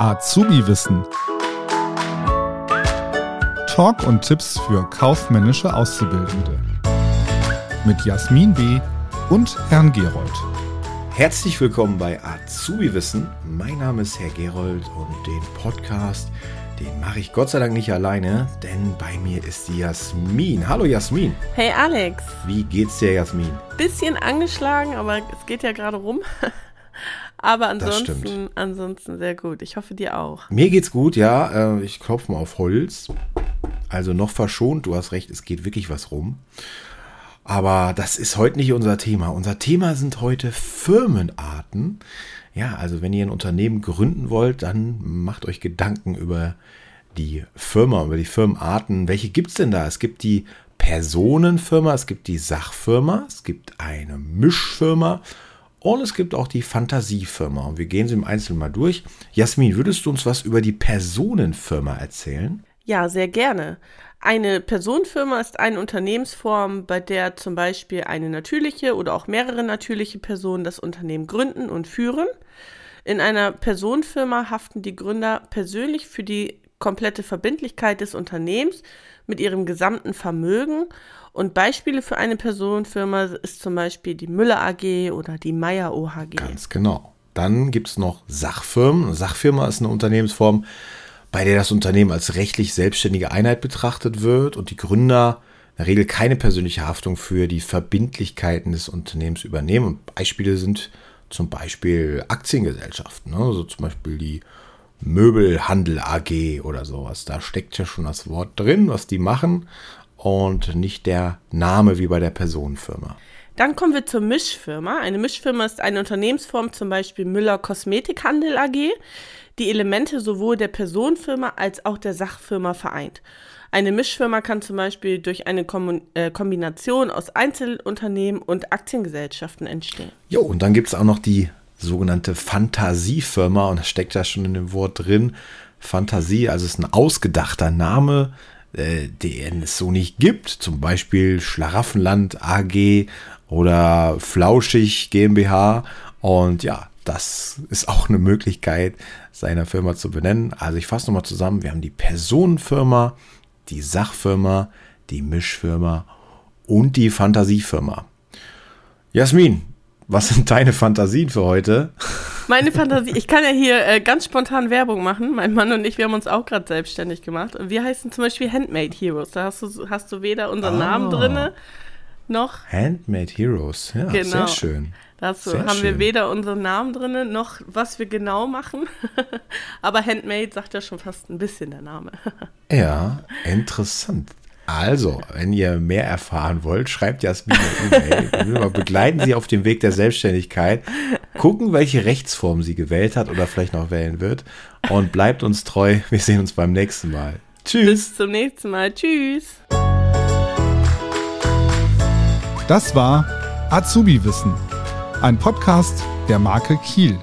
Azubi-Wissen. Talk und Tipps für kaufmännische Auszubildende. Mit Jasmin B. und Herrn Gerold. Herzlich willkommen bei Azubi-Wissen. Mein Name ist Herr Gerold und den Podcast, den mache ich Gott sei Dank nicht alleine, denn bei mir ist die Jasmin. Hallo Jasmin. Hey Alex. Wie geht's dir, Jasmin? Bisschen angeschlagen, aber es geht ja gerade rum. Aber ansonsten, ansonsten sehr gut. Ich hoffe dir auch. Mir geht's gut, ja. Äh, ich klopfe mal auf Holz. Also noch verschont, du hast recht, es geht wirklich was rum. Aber das ist heute nicht unser Thema. Unser Thema sind heute Firmenarten. Ja, also wenn ihr ein Unternehmen gründen wollt, dann macht euch Gedanken über die Firma, über die Firmenarten. Welche gibt es denn da? Es gibt die Personenfirma, es gibt die Sachfirma, es gibt eine Mischfirma und es gibt auch die Fantasiefirma. Und wir gehen sie im Einzelnen mal durch. Jasmin, würdest du uns was über die Personenfirma erzählen? Ja, sehr gerne. Eine Personenfirma ist eine Unternehmensform, bei der zum Beispiel eine natürliche oder auch mehrere natürliche Personen das Unternehmen gründen und führen. In einer Personenfirma haften die Gründer persönlich für die komplette Verbindlichkeit des Unternehmens mit ihrem gesamten Vermögen. Und Beispiele für eine Personenfirma ist zum Beispiel die Müller AG oder die Meier OHG. Ganz genau. Dann gibt es noch Sachfirmen. Eine Sachfirma ist eine Unternehmensform, bei der das Unternehmen als rechtlich selbstständige Einheit betrachtet wird und die Gründer in der Regel keine persönliche Haftung für die Verbindlichkeiten des Unternehmens übernehmen. Und Beispiele sind zum Beispiel Aktiengesellschaften, ne? also zum Beispiel die Möbelhandel AG oder sowas. Da steckt ja schon das Wort drin, was die machen und nicht der Name wie bei der Personenfirma. Dann kommen wir zur Mischfirma. Eine Mischfirma ist eine Unternehmensform, zum Beispiel Müller Kosmetikhandel AG die Elemente sowohl der Personenfirma als auch der Sachfirma vereint. Eine Mischfirma kann zum Beispiel durch eine Kom äh, Kombination aus Einzelunternehmen und Aktiengesellschaften entstehen. Jo, und dann gibt es auch noch die sogenannte Fantasiefirma und das steckt ja schon in dem Wort drin. Fantasie, also ist ein ausgedachter Name, äh, den es so nicht gibt. Zum Beispiel Schlaraffenland AG oder Flauschig GmbH. Und ja, das ist auch eine Möglichkeit, seine Firma zu benennen. Also ich fasse nochmal zusammen. Wir haben die Personenfirma, die Sachfirma, die Mischfirma und die Fantasiefirma. Jasmin, was sind deine Fantasien für heute? Meine Fantasie, ich kann ja hier äh, ganz spontan Werbung machen. Mein Mann und ich, wir haben uns auch gerade selbstständig gemacht. Und wir heißen zum Beispiel Handmade Heroes. Da hast du, hast du weder unseren ah. Namen drin noch. Handmade Heroes, ja, genau. sehr schön. Dazu Sehr haben schön. wir weder unseren Namen drin, noch was wir genau machen. Aber Handmade sagt ja schon fast ein bisschen der Name. ja, interessant. Also, wenn ihr mehr erfahren wollt, schreibt Jasmin eine E-Mail. begleiten Sie auf dem Weg der Selbstständigkeit. Gucken, welche Rechtsform sie gewählt hat oder vielleicht noch wählen wird. Und bleibt uns treu. Wir sehen uns beim nächsten Mal. Tschüss. Bis zum nächsten Mal. Tschüss. Das war Azubi Wissen ein Podcast der Marke Kiel.